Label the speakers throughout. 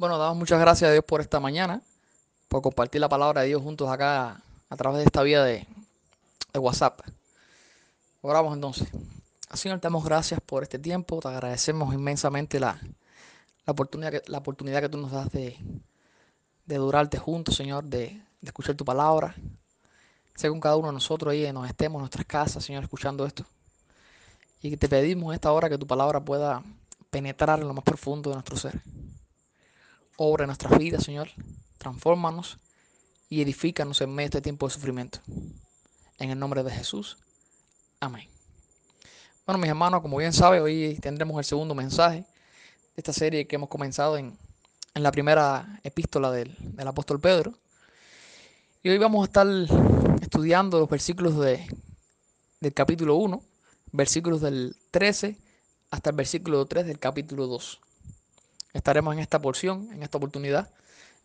Speaker 1: Bueno, damos muchas gracias a Dios por esta mañana, por compartir la palabra de Dios juntos acá a través de esta vía de, WhatsApp. Oramos entonces. Señor, te damos gracias por este tiempo, te agradecemos inmensamente la, la, oportunidad, que, la oportunidad que tú nos das de, de durarte juntos, Señor, de, de escuchar tu palabra. Con cada uno de nosotros ahí nos estemos en nuestras casas, Señor, escuchando esto. Y te pedimos en esta hora que tu palabra pueda penetrar en lo más profundo de nuestro ser obra en nuestras vidas, Señor. Transfórmanos y edifícanos en medio de este tiempo de sufrimiento. En el nombre de Jesús. Amén. Bueno, mis hermanos, como bien saben, hoy tendremos el segundo mensaje de esta serie que hemos comenzado en, en la primera epístola del, del, apóstol Pedro. Y hoy vamos a estar estudiando los versículos de, del capítulo 1, versículos del 13 hasta el versículo 3 del capítulo 2 estaremos en esta porción, en esta oportunidad.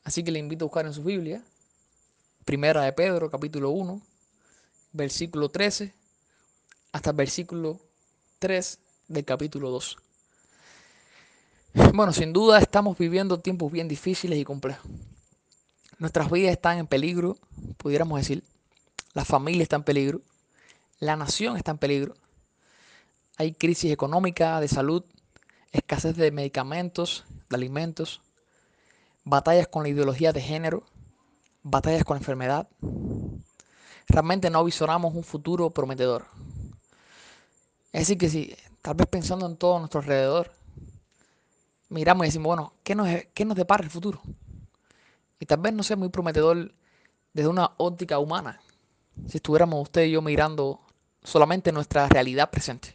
Speaker 1: Así que le invito a buscar en su Biblia, Primera de Pedro, capítulo 1, versículo 13, hasta el versículo 3 del capítulo 2. Bueno, sin duda estamos viviendo tiempos bien difíciles y complejos. Nuestras vidas están en peligro, pudiéramos decir. La familia está en peligro. La nación está en peligro. Hay crisis económica, de salud, escasez de medicamentos, de alimentos, batallas con la ideología de género, batallas con la enfermedad. Realmente no visoramos un futuro prometedor. Es decir, que si tal vez pensando en todo nuestro alrededor, miramos y decimos, bueno, ¿qué nos, qué nos depara el futuro? Y tal vez no sea muy prometedor desde una óptica humana, si estuviéramos usted y yo mirando solamente nuestra realidad presente.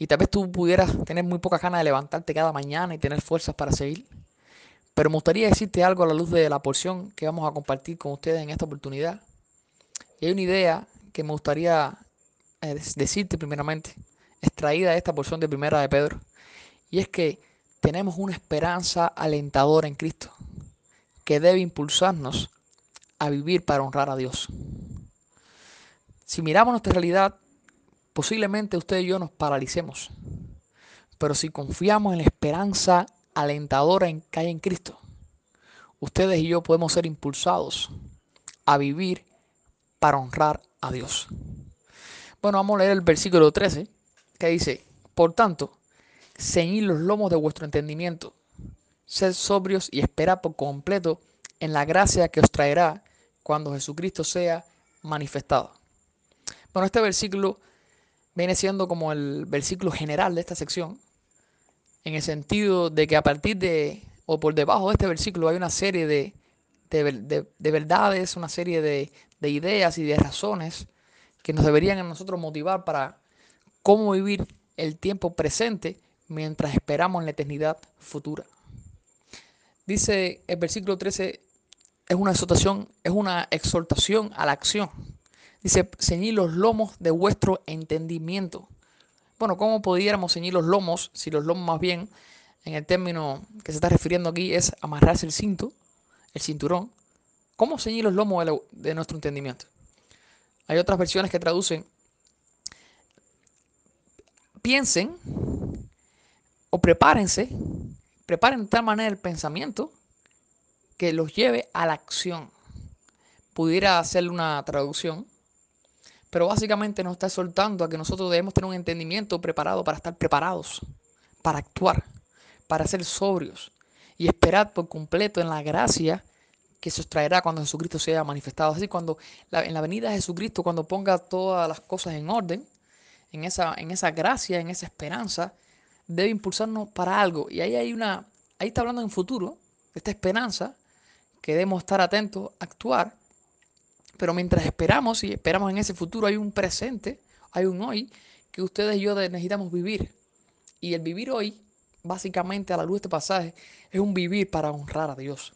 Speaker 1: Y tal vez tú pudieras tener muy pocas ganas de levantarte cada mañana y tener fuerzas para seguir. Pero me gustaría decirte algo a la luz de la porción que vamos a compartir con ustedes en esta oportunidad. Y hay una idea que me gustaría eh, decirte primeramente, extraída de esta porción de primera de Pedro. Y es que tenemos una esperanza alentadora en Cristo que debe impulsarnos a vivir para honrar a Dios. Si miramos nuestra realidad, Posiblemente usted y yo nos paralicemos, pero si confiamos en la esperanza alentadora en que hay en Cristo, ustedes y yo podemos ser impulsados a vivir para honrar a Dios. Bueno, vamos a leer el versículo 13 que dice, por tanto, ceñid los lomos de vuestro entendimiento, sed sobrios y esperad por completo en la gracia que os traerá cuando Jesucristo sea manifestado. Bueno, este versículo viene siendo como el versículo general de esta sección, en el sentido de que a partir de, o por debajo de este versículo hay una serie de, de, de, verdades, una serie de, ideas y de razones que nos deberían a nosotros motivar para cómo vivir el tiempo presente mientras esperamos la eternidad futura. Dice el versículo 13, es una exhortación, es una exhortación a la acción. Dice, ceñid los lomos de vuestro entendimiento. Bueno, ¿cómo pudiéramos ceñir los lomos si los lomos más bien, en el término que se está refiriendo aquí, es amarrarse el cinto, el cinturón? ¿Cómo ceñir los lomos de, de nuestro entendimiento? Hay otras versiones que traducen, piensen o prepárense, preparen de tal manera el pensamiento que los lleve a la acción. Pudiera hacerle una traducción pero básicamente nos está soltando a que nosotros debemos tener un entendimiento preparado para estar preparados, para actuar, para ser sobrios y esperar por completo en la gracia que se traerá cuando Jesucristo sea manifestado. Así cuando en la venida de Jesucristo, cuando ponga todas las cosas en orden, en esa, en esa gracia, en esa esperanza, debe impulsarnos para algo. Y ahí hay una, ahí está hablando en futuro, esta esperanza, que debemos estar atentos, actuar pero mientras esperamos y esperamos en ese futuro, hay un presente, hay un hoy que ustedes y yo necesitamos vivir. Y el vivir hoy, básicamente a la luz de este pasaje, es un vivir para honrar a Dios.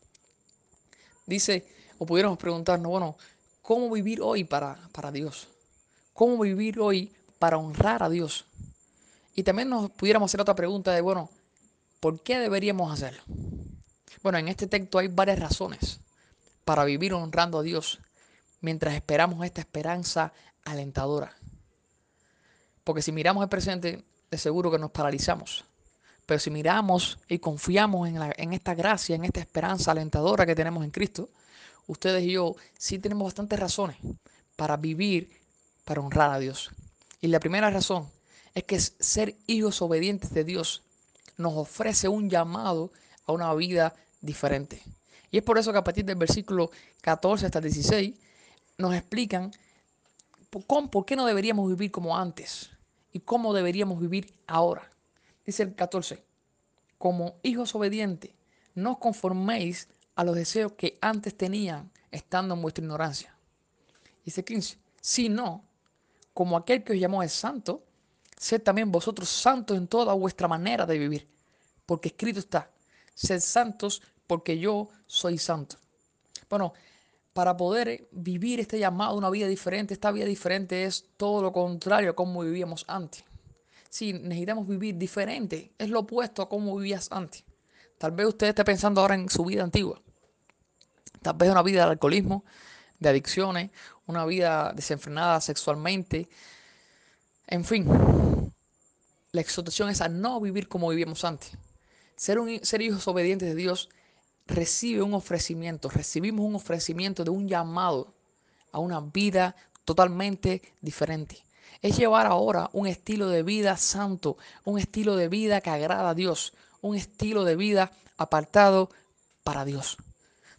Speaker 1: Dice, o pudiéramos preguntarnos, bueno, ¿cómo vivir hoy para, para Dios? ¿Cómo vivir hoy para honrar a Dios? Y también nos pudiéramos hacer otra pregunta de, bueno, ¿por qué deberíamos hacerlo? Bueno, en este texto hay varias razones para vivir honrando a Dios mientras esperamos esta esperanza alentadora. Porque si miramos el presente, de seguro que nos paralizamos. Pero si miramos y confiamos en, en esta gracia, en esta esperanza alentadora que tenemos en Cristo, ustedes y yo sí tenemos bastantes razones para vivir, para honrar a Dios. Y la primera razón es que ser hijos obedientes de Dios nos ofrece un llamado a una vida diferente. Y es por eso que a partir del versículo 14 hasta el 16 nos explican por, por qué no deberíamos vivir como antes y cómo deberíamos vivir ahora. Dice el 14, como hijos obedientes, no os conforméis a los deseos que antes tenían estando en vuestra ignorancia. Dice 15, sino como aquel que os llamó es santo, sed también vosotros santos en toda vuestra manera de vivir, porque escrito está, sed santos porque yo soy santo. Bueno, para poder vivir este llamado, una vida diferente, esta vida diferente es todo lo contrario a cómo vivíamos antes. Sí, necesitamos vivir diferente, es lo opuesto a cómo vivías antes. Tal vez usted esté pensando ahora en su vida antigua. Tal vez una vida de alcoholismo, de adicciones, una vida desenfrenada sexualmente. En fin, la exhortación es a no vivir como vivíamos antes. Ser hijos obedientes de Dios recibe un ofrecimiento, recibimos un ofrecimiento de un llamado a una vida totalmente diferente. Es llevar ahora un estilo de vida santo, un estilo de vida que agrada a Dios, un estilo de vida apartado para Dios.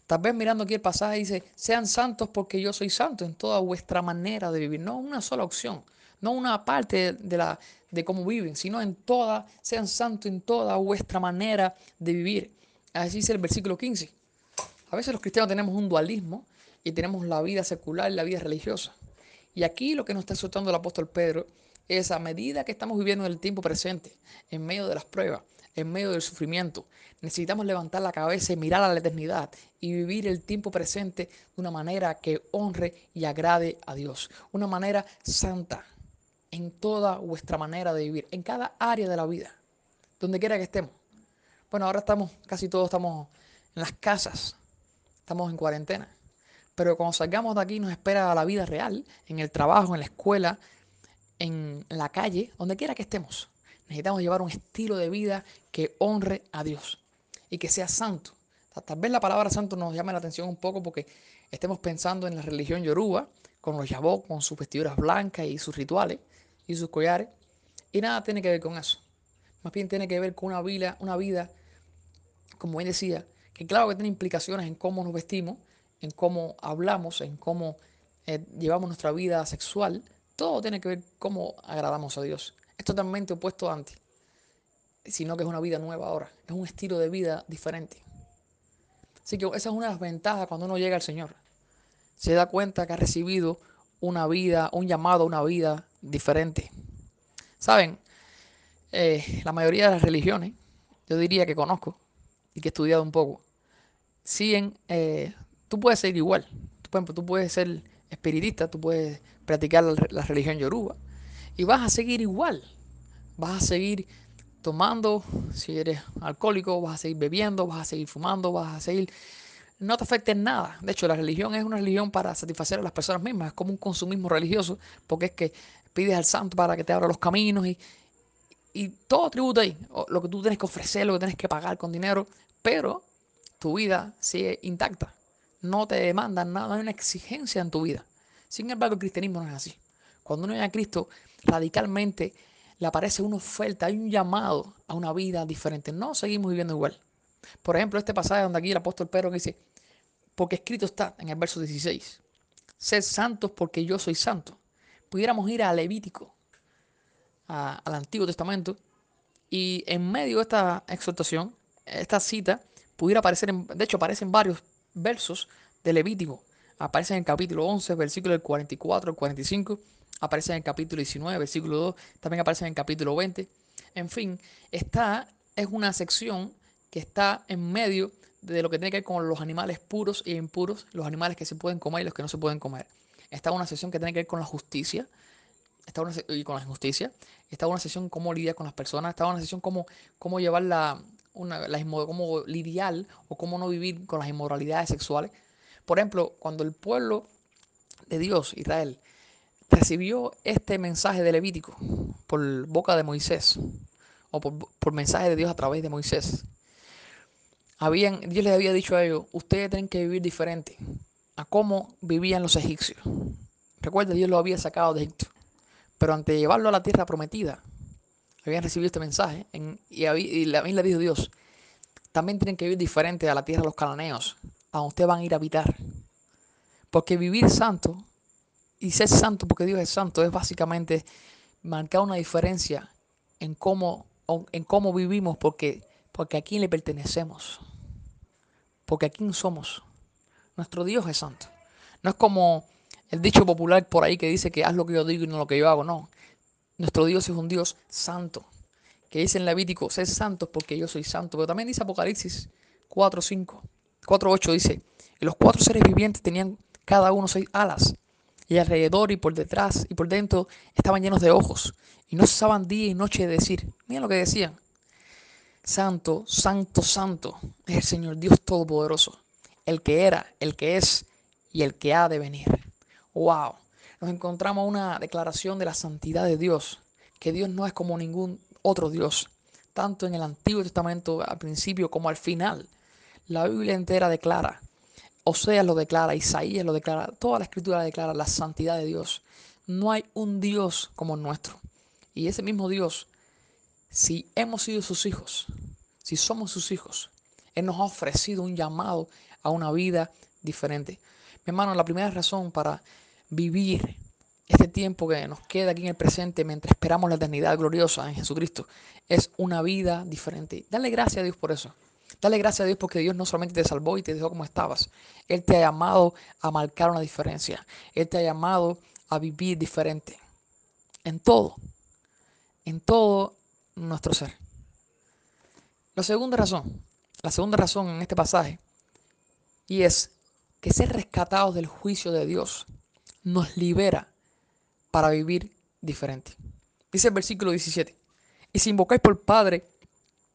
Speaker 1: Tal vez mirando aquí el pasaje dice, sean santos porque yo soy santo en toda vuestra manera de vivir. No una sola opción, no una parte de, la, de cómo viven, sino en toda, sean santos en toda vuestra manera de vivir. Así dice el versículo 15. A veces los cristianos tenemos un dualismo y tenemos la vida secular y la vida religiosa. Y aquí lo que nos está exhortando el apóstol Pedro es a medida que estamos viviendo en el tiempo presente, en medio de las pruebas, en medio del sufrimiento, necesitamos levantar la cabeza y mirar a la eternidad y vivir el tiempo presente de una manera que honre y agrade a Dios, una manera santa en toda vuestra manera de vivir, en cada área de la vida, donde quiera que estemos. Bueno, ahora estamos, casi todos estamos en las casas, estamos en cuarentena. Pero cuando salgamos de aquí nos espera la vida real, en el trabajo, en la escuela, en la calle, donde quiera que estemos. Necesitamos llevar un estilo de vida que honre a Dios y que sea santo. Tal vez la palabra santo nos llame la atención un poco porque estemos pensando en la religión yoruba, con los yabó, con sus vestiduras blancas y sus rituales y sus collares. Y nada tiene que ver con eso. Más bien tiene que ver con una vida, una vida, como bien decía, que claro que tiene implicaciones en cómo nos vestimos, en cómo hablamos, en cómo eh, llevamos nuestra vida sexual. Todo tiene que ver cómo agradamos a Dios. Es totalmente opuesto a antes, sino que es una vida nueva ahora. Es un estilo de vida diferente. Así que esa es una de las ventajas cuando uno llega al Señor. Se da cuenta que ha recibido una vida, un llamado a una vida diferente. Saben, eh, la mayoría de las religiones, yo diría que conozco y que he estudiado un poco, siguen, eh, tú puedes ser igual. Por ejemplo, tú puedes ser espiritista, tú puedes practicar la, religión yoruba y vas a seguir igual. Vas a seguir tomando, si eres alcohólico, vas a seguir bebiendo, vas a seguir fumando, vas a seguir... No te afecta en nada. De hecho, la religión es una religión para satisfacer a las personas mismas. Es como un consumismo religioso, porque es que pides al santo para que te abra los caminos y, y todo tributo ahí, lo que tú tienes que ofrecer, lo que tienes que pagar con dinero, pero tu vida sigue intacta. No te demandan nada, no hay una exigencia en tu vida. Sin embargo, el cristianismo no es así. Cuando uno llega a Cristo, radicalmente le aparece una oferta, hay un llamado a una vida diferente. No seguimos viviendo igual. Por ejemplo, este pasaje donde aquí el apóstol Pedro dice, porque escrito está en el verso 16, sed santos porque yo soy santo. Pudiéramos ir a Levítico al Antiguo Testamento y en medio de esta exhortación, esta cita, pudiera aparecer, en, de hecho aparecen varios versos de Levítico. Aparece en el capítulo 11, versículo del 44 al 45, aparece en el capítulo 19, versículo 2, también aparece en el capítulo 20. En fin, esta es una sección que está en medio de lo que tiene que ver con los animales puros e impuros, los animales que se pueden comer y los que no se pueden comer. Está una sección que tiene que ver con la justicia, está una, y con la injusticia, está una sesión cómo lidiar con las personas, está una sesión cómo, cómo llevar la, una, cómo lidiar o cómo no vivir con las inmoralidades sexuales. Por ejemplo, cuando el pueblo de Dios, Israel, recibió este mensaje de Levítico por boca de Moisés, o por, por mensaje de Dios a través de Moisés, habían, Dios les había dicho a ellos, ustedes tienen que vivir diferente a cómo vivían los egipcios. Recuerda, Dios lo había sacado de Egipto. Pero antes llevarlo a la tierra prometida, habían recibido este mensaje y, y la le dijo Dios, también tienen que vivir diferente a la tierra de los cananeos, a donde ustedes van a ir a habitar. Porque vivir santo y ser santo porque Dios es santo es básicamente marcar una diferencia en cómo, en cómo vivimos porque, porque a quién le pertenecemos. Porque a quién somos. Nuestro Dios es santo. No es como el dicho popular por ahí que dice que haz lo que yo digo y no lo que yo hago. No. Nuestro Dios es un Dios santo. Que dice en Levítico, ser santos porque yo soy santo. Pero también dice Apocalipsis 4, 5, 4, 8 dice, y los cuatro seres vivientes tenían cada uno seis alas. Y alrededor y por detrás y por dentro estaban llenos de ojos. Y no cesaban día y noche de decir, miren lo que decían. Santo, santo, santo es el Señor Dios Todopoderoso el que era, el que es y el que ha de venir. ¡Wow! Nos encontramos una declaración de la santidad de Dios, que Dios no es como ningún otro Dios, tanto en el Antiguo Testamento al principio como al final. La Biblia entera declara, Oseas lo declara, Isaías lo declara, toda la escritura declara la santidad de Dios. No hay un Dios como el nuestro. Y ese mismo Dios, si hemos sido sus hijos, si somos sus hijos, Él nos ha ofrecido un llamado a una vida diferente. Mi hermano, la primera razón para vivir este tiempo que nos queda aquí en el presente mientras esperamos la eternidad gloriosa en Jesucristo es una vida diferente. Dale gracias a Dios por eso. Dale gracias a Dios porque Dios no solamente te salvó y te dejó como estabas. Él te ha llamado a marcar una diferencia. Él te ha llamado a vivir diferente. En todo. En todo nuestro ser. La segunda razón. La segunda razón en este pasaje y es que ser rescatados del juicio de Dios nos libera para vivir diferente. Dice el versículo 17. Y si invocáis por Padre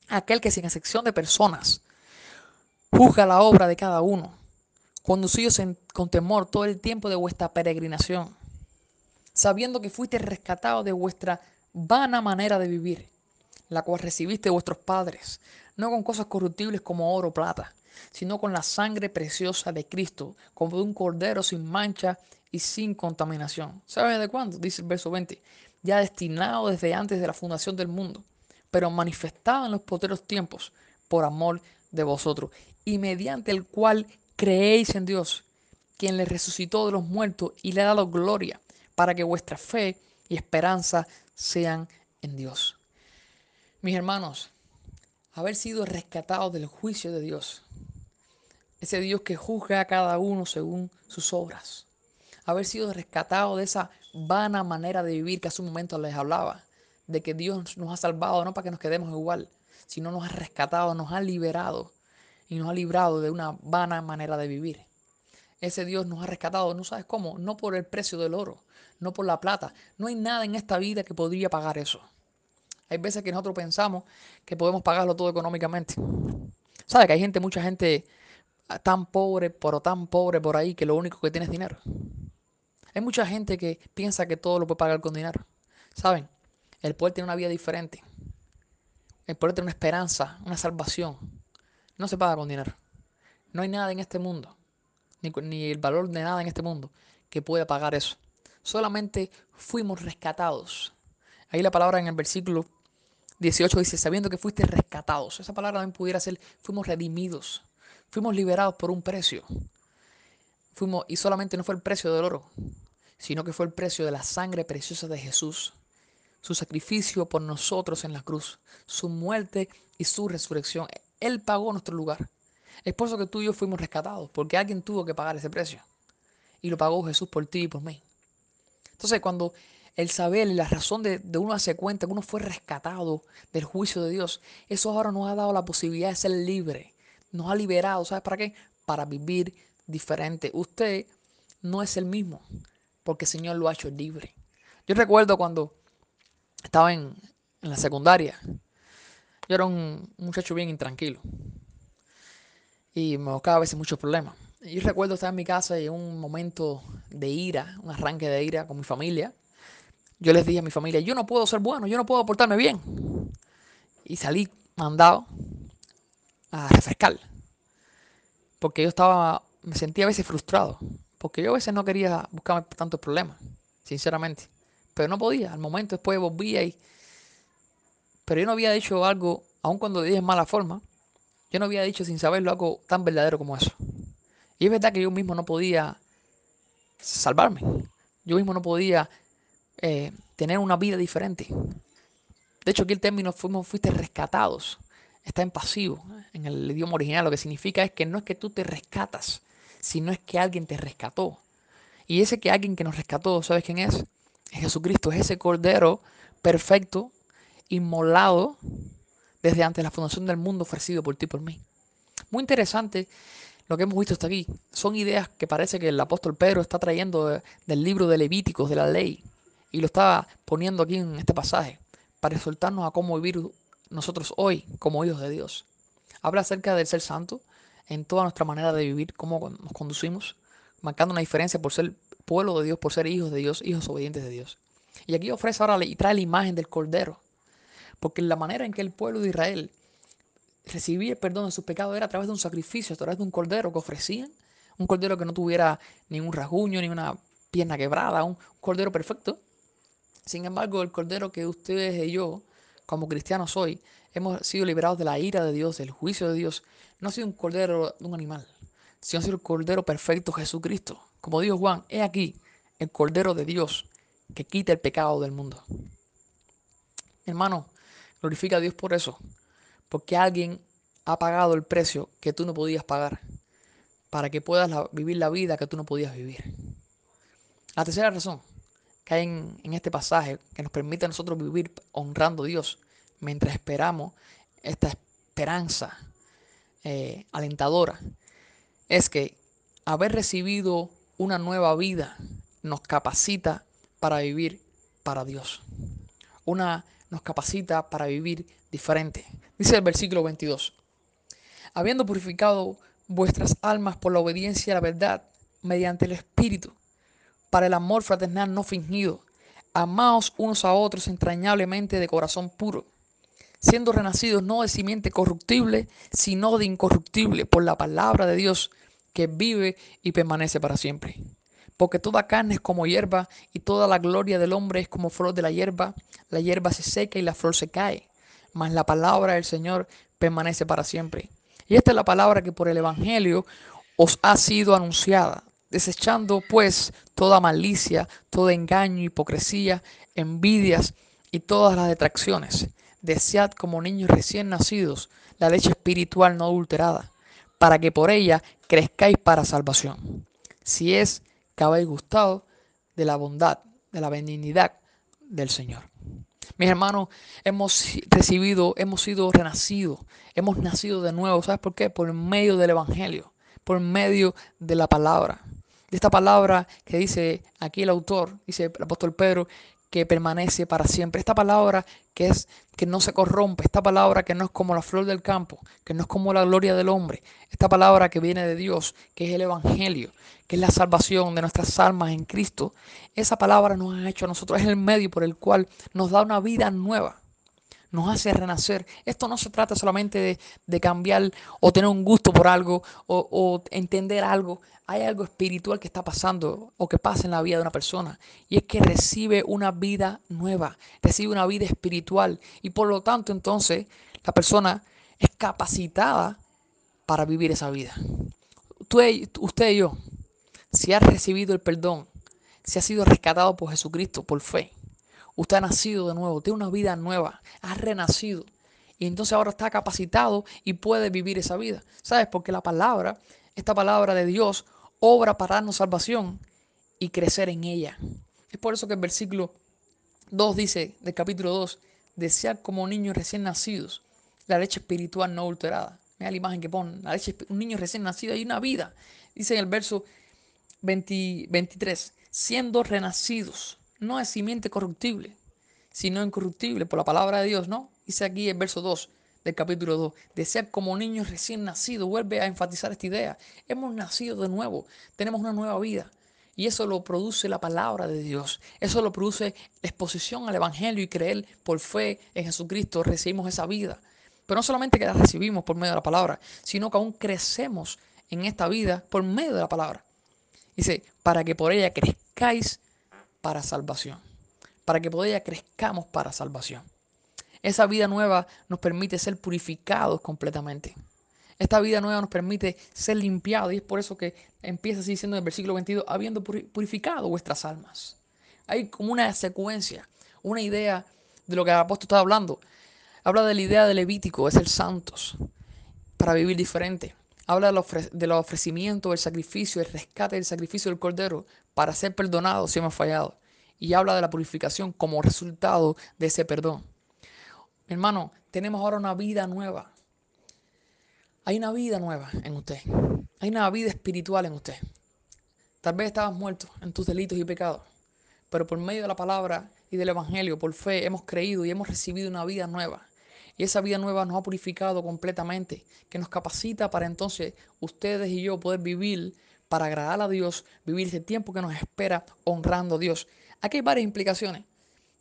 Speaker 1: aquel que sin excepción de personas juzga la obra de cada uno, conducidos con temor todo el tiempo de vuestra peregrinación, sabiendo que fuiste rescatados de vuestra vana manera de vivir, la cual recibiste de vuestros padres, no con cosas corruptibles como oro o plata, sino con la sangre preciosa de Cristo, como de un cordero sin mancha y sin contaminación. ¿Sabe de cuándo? Dice el verso 20. Ya destinado desde antes de la fundación del mundo, pero manifestado en los poteros tiempos por amor de vosotros, y mediante el cual creéis en Dios, quien le resucitó de los muertos y le ha dado gloria, para que vuestra fe y esperanza sean en Dios. Mis hermanos, haber sido rescatados del juicio de Dios ese Dios que juzga a cada uno según sus obras. Haber sido rescatado de esa vana manera de vivir que hace un momento les hablaba, de que Dios nos ha salvado no para que nos quedemos igual, sino nos ha rescatado, nos ha liberado y nos ha librado de una vana manera de vivir. Ese Dios nos ha rescatado, no sabes cómo, no por el precio del oro, no por la plata. No hay nada en esta vida que podría pagar eso. Hay veces que nosotros pensamos que podemos pagarlo todo económicamente. ¿Sabes que hay gente, mucha gente tan pobre, pero tan pobre por ahí que lo único que tiene es dinero. Hay mucha gente que piensa que todo lo puede pagar con dinero. ¿Saben? El poder tiene una vida diferente. El poder tiene una esperanza, una salvación. No se paga con dinero. No hay nada en este mundo, ni, ni el valor de nada en este mundo que pueda pagar eso. Solamente fuimos rescatados. Ahí la palabra en el versículo 18 dice, sabiendo que fuiste rescatados. Esa palabra también pudiera ser, fuimos redimidos. Fuimos liberados por un precio. Fuimos, y solamente no fue el precio del oro, sino que fue el precio de la sangre preciosa de Jesús, su sacrificio por nosotros en la cruz, su muerte y su resurrección. Él pagó nuestro lugar. Es por eso que tú y yo fuimos rescatados, porque alguien tuvo que pagar ese precio. Y lo pagó Jesús por ti y por mí. Entonces, cuando el saber y la razón de, de, uno hace cuenta que uno fue rescatado del juicio de Dios, eso ahora nos ha dado la posibilidad de ser libre, nos ha liberado. ¿Sabes para qué? Para vivir diferente. Usted no es el mismo porque el Señor lo ha hecho libre. Yo recuerdo cuando estaba en, en la secundaria, yo era un muchacho bien intranquilo y me buscaba a veces muchos problemas. Yo recuerdo estar en mi casa y un momento de ira, un arranque de ira con mi familia. Yo les dije a mi familia, yo no puedo ser bueno, yo no puedo portarme bien. y salí mandado a refrescar. Porque yo estaba, me sentía a veces frustrado. Porque yo a veces no quería buscarme tantos problemas, sinceramente. Pero no podía. Al momento después volvía y... Pero yo no había dicho algo, aun cuando dije en mala forma, yo no había dicho sin saberlo algo tan verdadero como eso. Y es verdad que yo mismo no podía salvarme. Yo mismo no podía eh, tener una vida diferente. De hecho, aquí el término fuimos, fuiste rescatados. Está en pasivo, en el idioma original. Lo que significa es que no es que tú te rescatas, sino es que alguien te rescató. Y ese que alguien que nos rescató, ¿sabes quién es? Es Jesucristo, es ese cordero perfecto, inmolado desde antes de la fundación del mundo, ofrecido por ti por mí. Muy interesante lo que hemos visto hasta aquí. Son ideas que parece que el apóstol Pedro está trayendo del libro de Levíticos, de la ley, y lo está poniendo aquí en este pasaje para exhortarnos a cómo vivir nosotros hoy como hijos de Dios. Habla acerca del ser santo en toda nuestra manera de vivir, cómo nos conducimos, marcando una diferencia por ser pueblo de Dios, por ser hijos de Dios, hijos obedientes de Dios. Y aquí ofrece ahora y trae la imagen del Cordero, porque la manera en que el pueblo de Israel recibía el perdón de sus pecados era a través de un sacrificio, a través de un Cordero que ofrecían, un Cordero que no tuviera ningún rasguño, ni una pierna quebrada, un Cordero perfecto, sin embargo, el cordero que ustedes y yo, como cristianos hoy, hemos sido liberados de la ira de Dios, del juicio de Dios, no ha sido un cordero de un animal, sino ha sido el cordero perfecto Jesucristo. Como dijo Juan, he aquí el cordero de Dios que quita el pecado del mundo. Hermano, glorifica a Dios por eso, porque alguien ha pagado el precio que tú no podías pagar para que puedas vivir la vida que tú no podías vivir. La tercera razón, hay en, este pasaje que nos permite a nosotros vivir honrando a Dios mientras esperamos esta esperanza eh, alentadora, es que haber recibido una nueva vida nos capacita para vivir para Dios. Una nos capacita para vivir diferente. Dice el versículo 22. Habiendo purificado vuestras almas por la obediencia a la verdad mediante el Espíritu, para el amor fraternal no fingido. Amaos unos a otros entrañablemente de corazón puro, siendo renacidos no de simiente corruptible, sino de incorruptible, por la palabra de Dios que vive y permanece para siempre. Porque toda carne es como hierba, y toda la gloria del hombre es como flor de la hierba. La hierba se seca y la flor se cae, mas la palabra del Señor permanece para siempre. Y esta es la palabra que por el Evangelio os ha sido anunciada desechando pues toda malicia, todo engaño, hipocresía, envidias y todas las detracciones. Desead como niños recién nacidos la leche espiritual no adulterada, para que por ella crezcáis para salvación. Si es que habéis gustado de la bondad, de la benignidad del Señor. Mis hermanos, hemos recibido, hemos sido renacidos, hemos nacido de nuevo. ¿Sabes por qué? Por medio del Evangelio, por medio de la palabra de esta palabra que dice aquí el autor, dice el apóstol Pedro, que permanece para siempre. Esta palabra que es que no se corrompe, esta palabra que no es como la flor del campo, que no es como la gloria del hombre, esta palabra que viene de Dios, que es el evangelio, que es la salvación de nuestras almas en Cristo. Esa palabra nos ha hecho a nosotros es el medio por el cual nos da una vida nueva nos hace renacer. Esto no se trata solamente de, cambiar o tener un gusto por algo o, entender algo. Hay algo espiritual que está pasando o que pasa en la vida de una persona y es que recibe una vida nueva, recibe una vida espiritual y por lo tanto entonces la persona es capacitada para vivir esa vida. usted y yo, si ha recibido el perdón, si ha sido rescatado por Jesucristo por fe, Usted ha nacido de nuevo, tiene una vida nueva, ha renacido. Y entonces ahora está capacitado y puede vivir esa vida. ¿Sabes? Porque la palabra, esta palabra de Dios, obra para darnos salvación y crecer en ella. Es por eso que el versículo 2 dice, del capítulo 2, desear como niños recién nacidos la leche espiritual no alterada. Mira la imagen que pone, la leche, un niño recién nacido hay una vida. Dice en el verso 23, siendo renacidos no es simiente corruptible, sino incorruptible por la palabra de Dios, ¿no? Dice aquí el verso 2 del capítulo 2, de ser como niños recién nacidos, vuelve a enfatizar esta idea. Hemos nacido de nuevo, tenemos una nueva vida. Y eso lo produce la palabra de Dios. Eso lo produce la exposición al Evangelio y creer por fe en Jesucristo. Recibimos esa vida. Pero no solamente que la recibimos por medio de la palabra, sino que aún crecemos en esta vida por medio de la palabra. Dice, para que por ella crezcáis para salvación. Para que por ella crezcamos para salvación. Esa vida nueva nos permite ser purificados completamente. Esta vida nueva nos permite ser limpiados y es por eso que empieza así diciendo en el versículo 22, habiendo purificado vuestras almas. Hay como una secuencia, una idea de lo que el apóstol está hablando. Habla de la idea de Levítico, es el santos, para vivir diferente. Habla de los ofrecimientos, del sacrificio, el rescate del sacrificio del cordero para ser perdonado si hemos fallado. Y habla de la purificación como resultado de ese perdón. hermano, tenemos ahora una vida nueva. Hay una vida nueva en usted. Hay una vida espiritual en usted. Tal vez estabas muerto en tus delitos y pecados, pero por medio de la palabra y del Evangelio, por fe, hemos creído y hemos recibido una vida nueva. Y esa vida nueva nos ha purificado completamente, que nos capacita para entonces ustedes y yo poder vivir para agradar a Dios, vivir ese tiempo que nos espera honrando a Dios. Aquí hay varias implicaciones.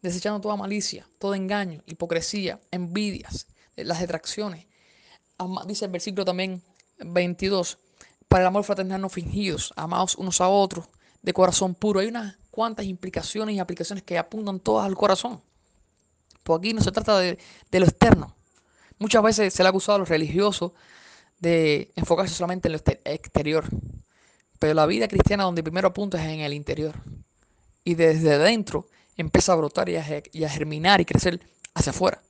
Speaker 1: Desechando toda malicia, todo engaño, hipocresía, envidias, las detracciones, dice el versículo también 22, para el amor fraternal no fingidos, amados unos a otros, de corazón puro. Hay unas cuantas implicaciones y aplicaciones que apuntan todas al corazón. Aquí no se trata de, lo externo. Muchas veces se le ha acusado a los religiosos de enfocarse solamente en lo exterior. Pero la vida cristiana donde primero apunta es en el interior. Y desde dentro empieza a brotar y a germinar y crecer hacia afuera.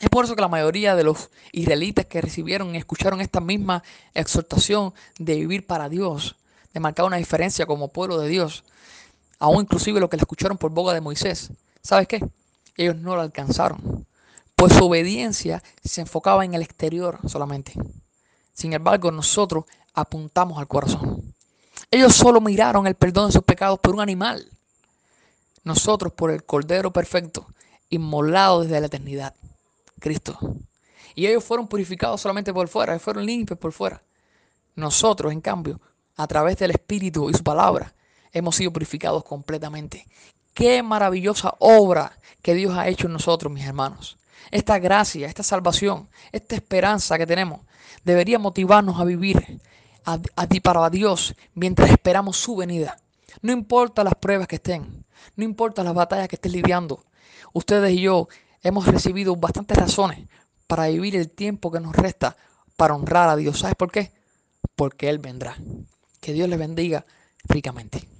Speaker 1: Es por eso que la mayoría de los israelitas que recibieron y escucharon esta misma exhortación de vivir para Dios, de marcar una diferencia como pueblo de Dios, aún inclusive los que la escucharon por boca de Moisés, ¿sabes qué? Ellos no lo alcanzaron, pues su obediencia se enfocaba en el exterior solamente. Sin embargo, nosotros apuntamos al corazón. Ellos solo miraron el perdón de sus pecados por un animal. Nosotros por el Cordero Perfecto, inmolado desde la eternidad. Cristo. Y ellos fueron purificados solamente por fuera, fueron limpios por fuera. Nosotros, en cambio, a través del Espíritu y su palabra, hemos sido purificados completamente. Qué maravillosa obra que Dios ha hecho en nosotros, mis hermanos. Esta gracia, esta salvación, esta esperanza que tenemos, debería motivarnos a vivir a, para Dios mientras esperamos su venida. No importa las pruebas que estén, no importa las batallas que estén lidiando. Ustedes y yo hemos recibido bastantes razones para vivir el tiempo que nos resta para honrar a Dios. ¿Sabes por qué? Porque Él vendrá. Que Dios les bendiga ricamente.